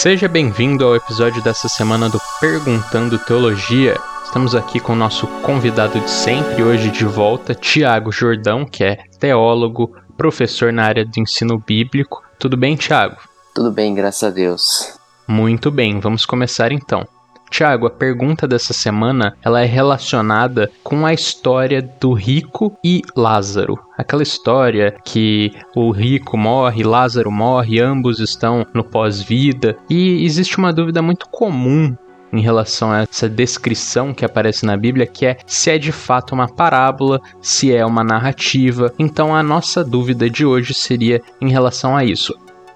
Seja bem-vindo ao episódio dessa semana do Perguntando Teologia. Estamos aqui com o nosso convidado de sempre, hoje de volta, Tiago Jordão, que é teólogo, professor na área de ensino bíblico. Tudo bem, Tiago? Tudo bem, graças a Deus. Muito bem, vamos começar então. Tiago, a pergunta dessa semana ela é relacionada com a história do rico e Lázaro. Aquela história que o rico morre, Lázaro morre, ambos estão no pós-vida. E existe uma dúvida muito comum em relação a essa descrição que aparece na Bíblia, que é se é de fato uma parábola, se é uma narrativa. Então a nossa dúvida de hoje seria em relação a isso.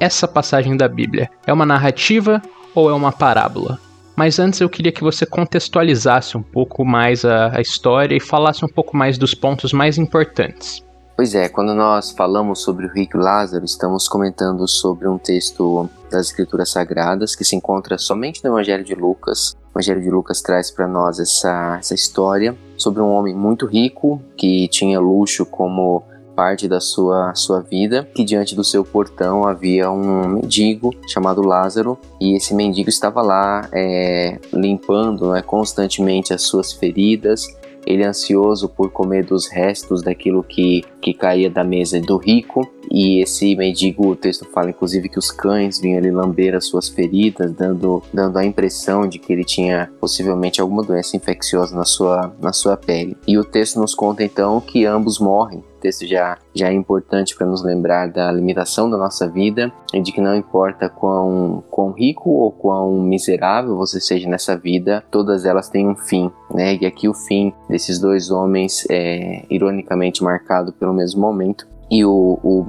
Essa passagem da Bíblia é uma narrativa ou é uma parábola? Mas antes eu queria que você contextualizasse um pouco mais a, a história e falasse um pouco mais dos pontos mais importantes. Pois é, quando nós falamos sobre o rico Lázaro, estamos comentando sobre um texto das Escrituras Sagradas que se encontra somente no Evangelho de Lucas. O Evangelho de Lucas traz para nós essa, essa história sobre um homem muito rico que tinha luxo como parte da sua, sua vida, que diante do seu portão havia um mendigo chamado Lázaro, e esse mendigo estava lá é, limpando né, constantemente as suas feridas, ele ansioso por comer dos restos daquilo que, que caía da mesa do rico. E esse mendigo, o texto fala inclusive que os cães vinham ali lamber as suas feridas, dando, dando a impressão de que ele tinha possivelmente alguma doença infecciosa na sua, na sua pele. E o texto nos conta então que ambos morrem texto já, já é importante para nos lembrar da limitação da nossa vida e de que não importa quão, quão rico ou quão miserável você seja nessa vida, todas elas têm um fim, né? E aqui o fim desses dois homens é ironicamente marcado pelo mesmo momento e o, o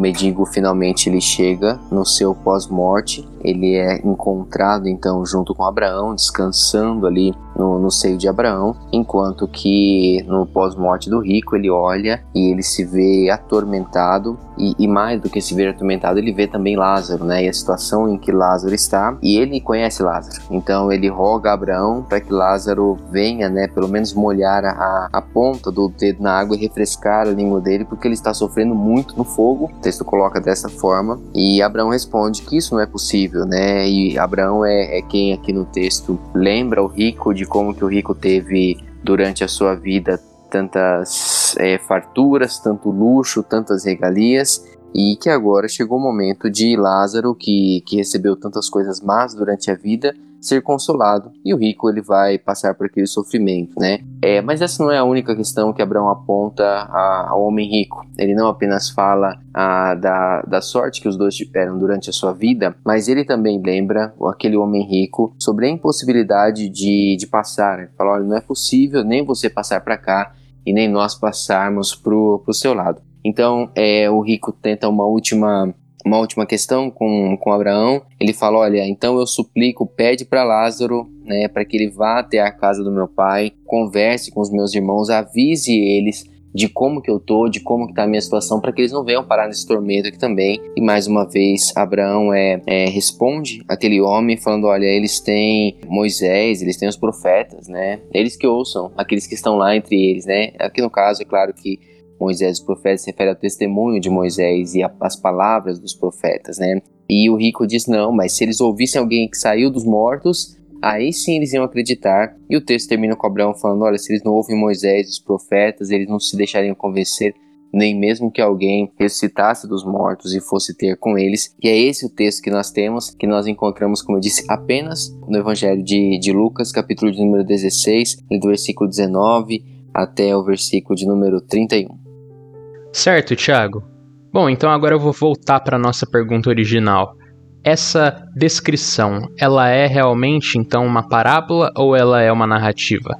finalmente ele chega no seu pós-morte. Ele é encontrado então junto com Abraão, descansando ali no, no seio de Abraão, enquanto que no pós-morte do rico ele olha e ele se vê atormentado e, e, mais do que se ver atormentado, ele vê também Lázaro, né? E a situação em que Lázaro está, e ele conhece Lázaro. Então ele roga a Abraão para que Lázaro venha, né? Pelo menos molhar a, a ponta do dedo na água e refrescar a língua dele, porque ele está sofrendo muito no fogo. O texto coloca dessa forma. E Abraão responde que isso não é possível né? E Abraão é, é quem aqui no texto lembra o rico de como que o rico teve durante a sua vida tantas é, farturas, tanto luxo, tantas regalias, e que agora chegou o momento de Lázaro, que, que recebeu tantas coisas más durante a vida, ser consolado e o rico ele vai passar por aquele sofrimento, né? É, mas essa não é a única questão que Abraão aponta ao homem rico. Ele não apenas fala a, da, da sorte que os dois tiveram durante a sua vida, mas ele também lembra aquele homem rico sobre a impossibilidade de, de passar. Ele fala, olha, não é possível nem você passar para cá e nem nós passarmos para o seu lado. Então, é, o rico tenta uma última uma última questão com, com Abraão. Ele fala: Olha, então eu suplico, pede para Lázaro, né, para que ele vá até a casa do meu pai, converse com os meus irmãos, avise eles de como que eu tô, de como que tá a minha situação, para que eles não venham parar nesse tormento aqui também. E mais uma vez, Abraão é, é, responde aquele homem falando, olha, eles têm Moisés, eles têm os profetas, né? Eles que ouçam, aqueles que estão lá entre eles, né? Aqui no caso, é claro que Moisés e os profetas se refere ao testemunho de Moisés e às palavras dos profetas, né? E o rico diz: não, mas se eles ouvissem alguém que saiu dos mortos, aí sim eles iam acreditar. E o texto termina com Abraão falando: olha, se eles não ouvem Moisés e os profetas, eles não se deixariam convencer, nem mesmo que alguém ressuscitasse dos mortos e fosse ter com eles. E é esse o texto que nós temos, que nós encontramos, como eu disse, apenas no Evangelho de, de Lucas, capítulo de número 16, do versículo 19 até o versículo de número 31. Certo, Thiago. Bom, então agora eu vou voltar para nossa pergunta original. Essa descrição, ela é realmente então uma parábola ou ela é uma narrativa?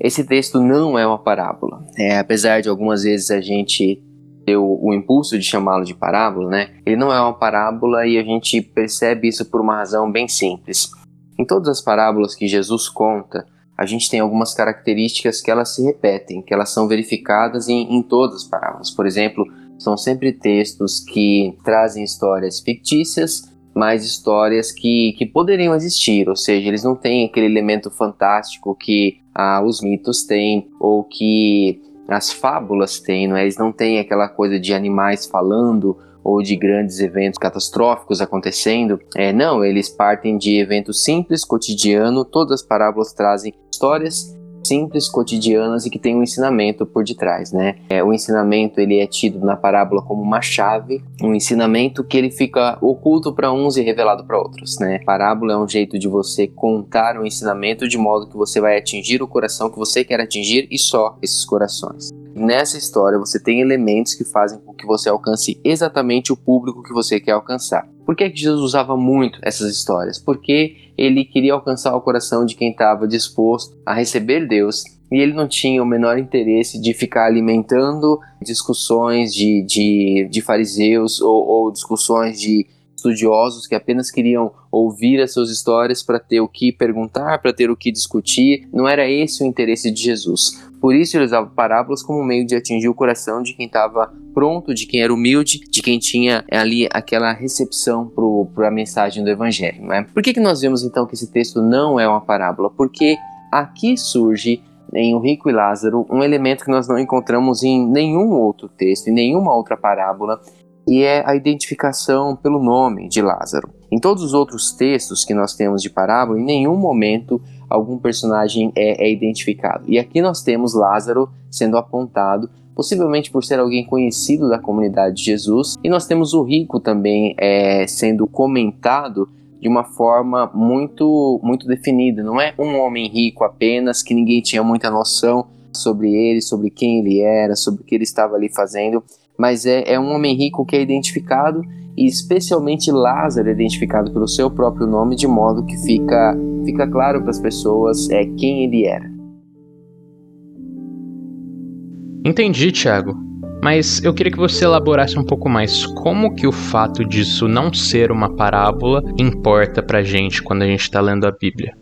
Esse texto não é uma parábola. É, apesar de algumas vezes a gente ter o, o impulso de chamá-lo de parábola, né? Ele não é uma parábola e a gente percebe isso por uma razão bem simples. Em todas as parábolas que Jesus conta, a gente tem algumas características que elas se repetem, que elas são verificadas em, em todas as parábolas. Por exemplo, são sempre textos que trazem histórias fictícias, mas histórias que, que poderiam existir, ou seja, eles não têm aquele elemento fantástico que ah, os mitos têm, ou que as fábulas têm, não é? eles não têm aquela coisa de animais falando, ou de grandes eventos catastróficos acontecendo. É, não, eles partem de eventos simples, cotidiano. Todas as parábolas trazem histórias simples, cotidianas e que tem um ensinamento por detrás, né? É, o ensinamento ele é tido na parábola como uma chave, um ensinamento que ele fica oculto para uns e revelado para outros, né? Parábola é um jeito de você contar um ensinamento de modo que você vai atingir o coração que você quer atingir e só esses corações. Nessa história você tem elementos que fazem com que você alcance exatamente o público que você quer alcançar. Por que, que Jesus usava muito essas histórias? Porque ele queria alcançar o coração de quem estava disposto a receber Deus e ele não tinha o menor interesse de ficar alimentando discussões de, de, de fariseus ou, ou discussões de estudiosos que apenas queriam ouvir as suas histórias para ter o que perguntar, para ter o que discutir. Não era esse o interesse de Jesus. Por isso ele usava parábolas como meio de atingir o coração de quem estava pronto, de quem era humilde, de quem tinha ali aquela recepção para a mensagem do Evangelho. Né? Por que, que nós vemos então que esse texto não é uma parábola? Porque aqui surge em O Rico e Lázaro um elemento que nós não encontramos em nenhum outro texto, em nenhuma outra parábola, e é a identificação pelo nome de Lázaro. Em todos os outros textos que nós temos de parábola, em nenhum momento algum personagem é, é identificado. E aqui nós temos Lázaro sendo apontado possivelmente por ser alguém conhecido da comunidade de Jesus, e nós temos o rico também é, sendo comentado de uma forma muito muito definida. Não é um homem rico apenas que ninguém tinha muita noção sobre ele, sobre quem ele era, sobre o que ele estava ali fazendo, mas é, é um homem rico que é identificado e especialmente Lázaro é identificado pelo seu próprio nome, de modo que fica, fica claro para as pessoas é, quem ele era. Entendi, Tiago. Mas eu queria que você elaborasse um pouco mais como que o fato disso não ser uma parábola importa pra gente quando a gente está lendo a Bíblia.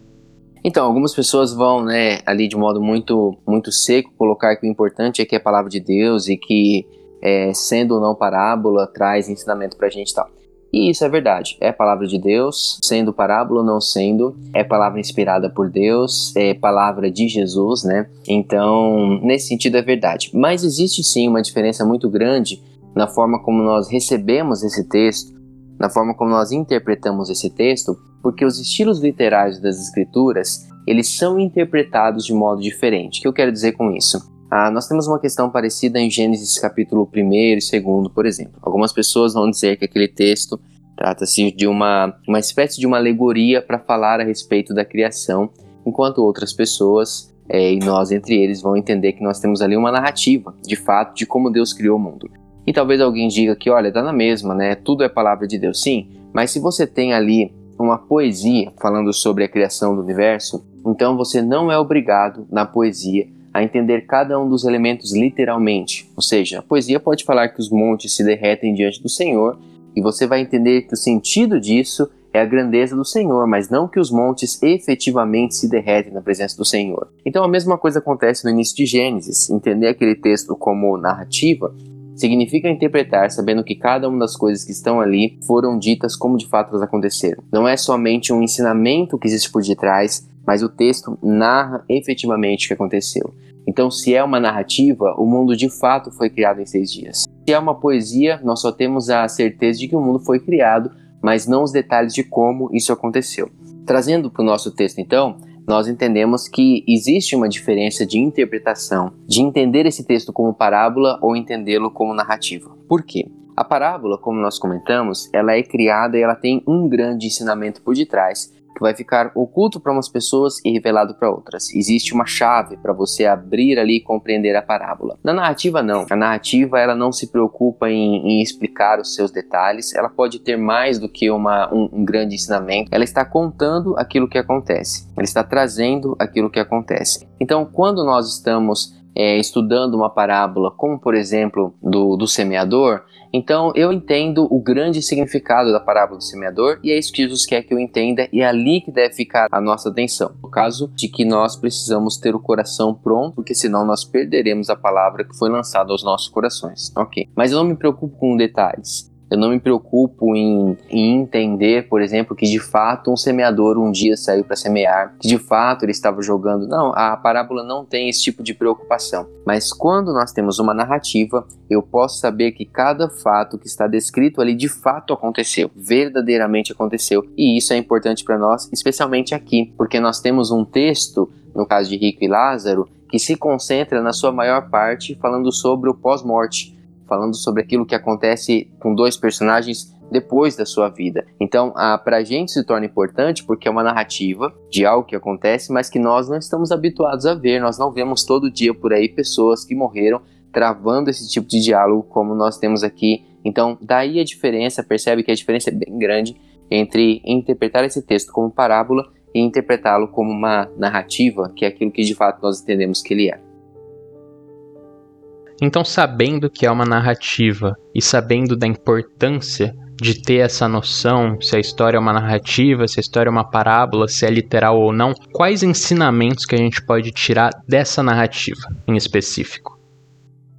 Então, algumas pessoas vão, né, ali de modo muito, muito seco, colocar que o importante é que é a palavra de Deus e que é, sendo ou não parábola, traz ensinamento pra gente e tal. E isso é verdade, é palavra de Deus, sendo parábola ou não sendo, é palavra inspirada por Deus, é palavra de Jesus, né? Então, nesse sentido é verdade. Mas existe sim uma diferença muito grande na forma como nós recebemos esse texto, na forma como nós interpretamos esse texto, porque os estilos literários das escrituras, eles são interpretados de modo diferente. O que eu quero dizer com isso? Ah, nós temos uma questão parecida em Gênesis capítulo 1 e 2, por exemplo. Algumas pessoas vão dizer que aquele texto trata-se de uma, uma espécie de uma alegoria para falar a respeito da criação, enquanto outras pessoas, é, e nós entre eles, vão entender que nós temos ali uma narrativa, de fato, de como Deus criou o mundo. E talvez alguém diga que, olha, dá na mesma, né? Tudo é palavra de Deus, sim, mas se você tem ali uma poesia falando sobre a criação do universo, então você não é obrigado na poesia a entender cada um dos elementos literalmente. Ou seja, a poesia pode falar que os montes se derretem diante do Senhor, e você vai entender que o sentido disso é a grandeza do Senhor, mas não que os montes efetivamente se derretem na presença do Senhor. Então a mesma coisa acontece no início de Gênesis. Entender aquele texto como narrativa significa interpretar sabendo que cada uma das coisas que estão ali foram ditas como de fato elas aconteceram. Não é somente um ensinamento que existe por detrás, mas o texto narra efetivamente o que aconteceu. Então, se é uma narrativa, o mundo de fato foi criado em seis dias. Se é uma poesia, nós só temos a certeza de que o mundo foi criado, mas não os detalhes de como isso aconteceu. Trazendo para o nosso texto, então, nós entendemos que existe uma diferença de interpretação, de entender esse texto como parábola ou entendê-lo como narrativa. Por quê? A parábola, como nós comentamos, ela é criada e ela tem um grande ensinamento por detrás, que vai ficar oculto para umas pessoas e revelado para outras. Existe uma chave para você abrir ali e compreender a parábola. Na narrativa não. A narrativa ela não se preocupa em, em explicar os seus detalhes. Ela pode ter mais do que uma, um, um grande ensinamento. Ela está contando aquilo que acontece. Ela está trazendo aquilo que acontece. Então, quando nós estamos é, estudando uma parábola, como por exemplo do, do semeador, então eu entendo o grande significado da parábola do semeador e é isso que Jesus quer que eu entenda e é ali que deve ficar a nossa atenção. No caso de que nós precisamos ter o coração pronto, porque senão nós perderemos a palavra que foi lançada aos nossos corações. Ok. Mas eu não me preocupo com detalhes. Eu não me preocupo em, em, entender, por exemplo, que de fato um semeador um dia saiu para semear, que de fato ele estava jogando. Não, a parábola não tem esse tipo de preocupação. Mas quando nós temos uma narrativa, eu posso saber que cada fato que está descrito ali de fato aconteceu, verdadeiramente aconteceu. E isso é importante para nós, especialmente aqui, porque nós temos um texto, no caso de Rico e Lázaro, que se concentra na sua maior parte falando sobre o pós-morte falando sobre aquilo que acontece com dois personagens depois da sua vida. Então, a gente se torna importante porque é uma narrativa de algo que acontece, mas que nós não estamos habituados a ver. Nós não vemos todo dia por aí pessoas que morreram travando esse tipo de diálogo como nós temos aqui. Então, daí a diferença, percebe que a diferença é bem grande entre interpretar esse texto como parábola e interpretá-lo como uma narrativa, que é aquilo que de fato nós entendemos que ele é. Então, sabendo que é uma narrativa e sabendo da importância de ter essa noção se a história é uma narrativa, se a história é uma parábola, se é literal ou não, quais ensinamentos que a gente pode tirar dessa narrativa em específico?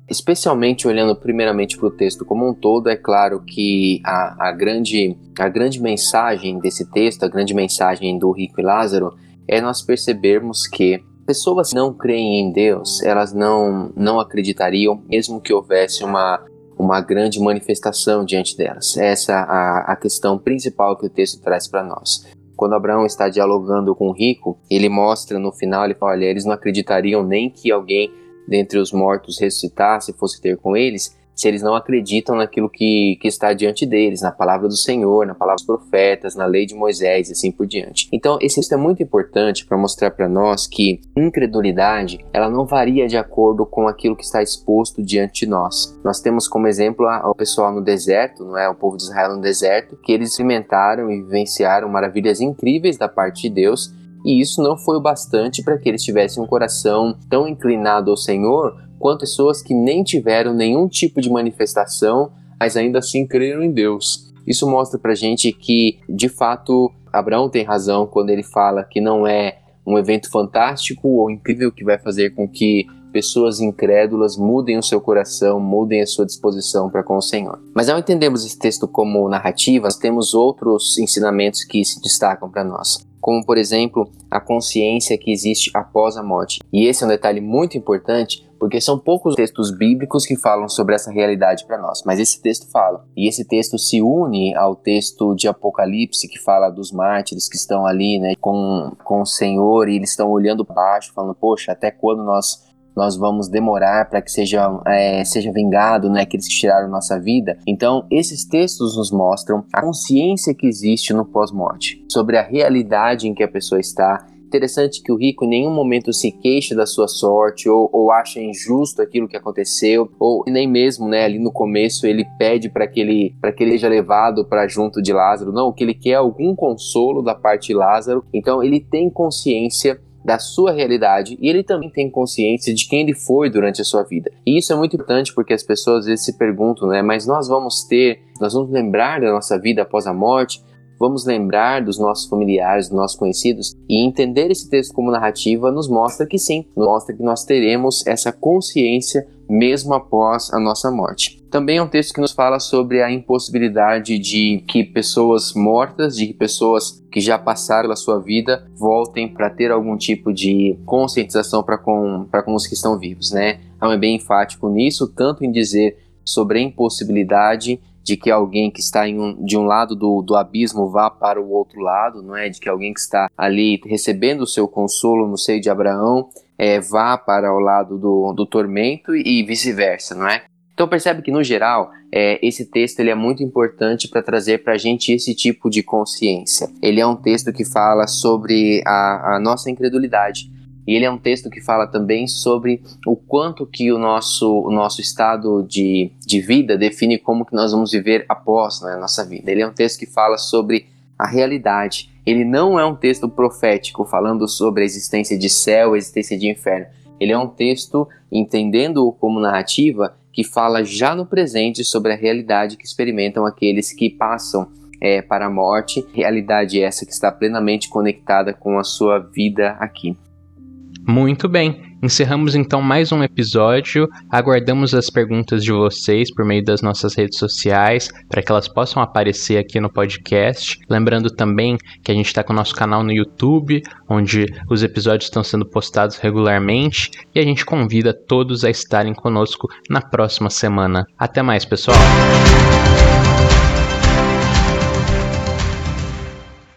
Especialmente olhando primeiramente para o texto como um todo, é claro que a, a, grande, a grande mensagem desse texto, a grande mensagem do Rico e Lázaro, é nós percebermos que pessoas que não creem em Deus, elas não, não acreditariam, mesmo que houvesse uma, uma grande manifestação diante delas. Essa é a, a questão principal que o texto traz para nós. Quando Abraão está dialogando com o rico, ele mostra no final, ele fala, olha, eles não acreditariam nem que alguém dentre os mortos ressuscitasse fosse ter com eles, se eles não acreditam naquilo que, que está diante deles, na palavra do Senhor, na palavra dos profetas, na lei de Moisés e assim por diante. Então, esse texto é muito importante para mostrar para nós que incredulidade, ela não varia de acordo com aquilo que está exposto diante de nós. Nós temos como exemplo o pessoal no deserto, não é? O povo de Israel no deserto, que eles experimentaram e vivenciaram maravilhas incríveis da parte de Deus, e isso não foi o bastante para que eles tivessem um coração tão inclinado ao Senhor quanto pessoas que nem tiveram nenhum tipo de manifestação, mas ainda assim creram em Deus. Isso mostra pra gente que, de fato, Abraão tem razão quando ele fala que não é um evento fantástico ou incrível que vai fazer com que pessoas incrédulas mudem o seu coração, mudem a sua disposição para com o Senhor. Mas ao entendermos esse texto como narrativa, temos outros ensinamentos que se destacam para nós como por exemplo a consciência que existe após a morte. E esse é um detalhe muito importante porque são poucos textos bíblicos que falam sobre essa realidade para nós, mas esse texto fala. E esse texto se une ao texto de Apocalipse que fala dos mártires que estão ali, né, com, com o Senhor e eles estão olhando baixo, falando: Poxa, até quando nós nós vamos demorar para que seja, é, seja vingado né, aqueles que tiraram nossa vida. Então, esses textos nos mostram a consciência que existe no pós-morte, sobre a realidade em que a pessoa está. Interessante que o rico em nenhum momento se queixa da sua sorte ou, ou acha injusto aquilo que aconteceu, ou nem mesmo né, ali no começo ele pede para que, ele, que ele seja levado para junto de Lázaro. Não, o que ele quer é algum consolo da parte de Lázaro. Então, ele tem consciência da sua realidade e ele também tem consciência de quem ele foi durante a sua vida. E isso é muito importante porque as pessoas às vezes se perguntam, né? Mas nós vamos ter, nós vamos lembrar da nossa vida após a morte, vamos lembrar dos nossos familiares, dos nossos conhecidos e entender esse texto como narrativa nos mostra que sim, mostra que nós teremos essa consciência mesmo após a nossa morte. Também é um texto que nos fala sobre a impossibilidade de que pessoas mortas, de que pessoas que já passaram pela sua vida voltem para ter algum tipo de conscientização para com, com os que estão vivos, né? Então é bem enfático nisso, tanto em dizer sobre a impossibilidade de que alguém que está um, de um lado do, do abismo vá para o outro lado, não é? De que alguém que está ali recebendo o seu consolo no seio de Abraão é, vá para o lado do, do tormento e vice-versa, não é? Então percebe que no geral é, esse texto ele é muito importante para trazer para a gente esse tipo de consciência. Ele é um texto que fala sobre a, a, nossa incredulidade e ele é um texto que fala também sobre o quanto que o nosso, o nosso estado de, de vida define como que nós vamos viver após né, a nossa vida. Ele é um texto que fala sobre a realidade ele não é um texto profético falando sobre a existência de céu, a existência de inferno. Ele é um texto, entendendo-o como narrativa, que fala já no presente sobre a realidade que experimentam aqueles que passam é, para a morte, realidade essa que está plenamente conectada com a sua vida aqui. Muito bem. Encerramos então mais um episódio. Aguardamos as perguntas de vocês por meio das nossas redes sociais para que elas possam aparecer aqui no podcast. Lembrando também que a gente está com o nosso canal no YouTube, onde os episódios estão sendo postados regularmente e a gente convida todos a estarem conosco na próxima semana. Até mais, pessoal!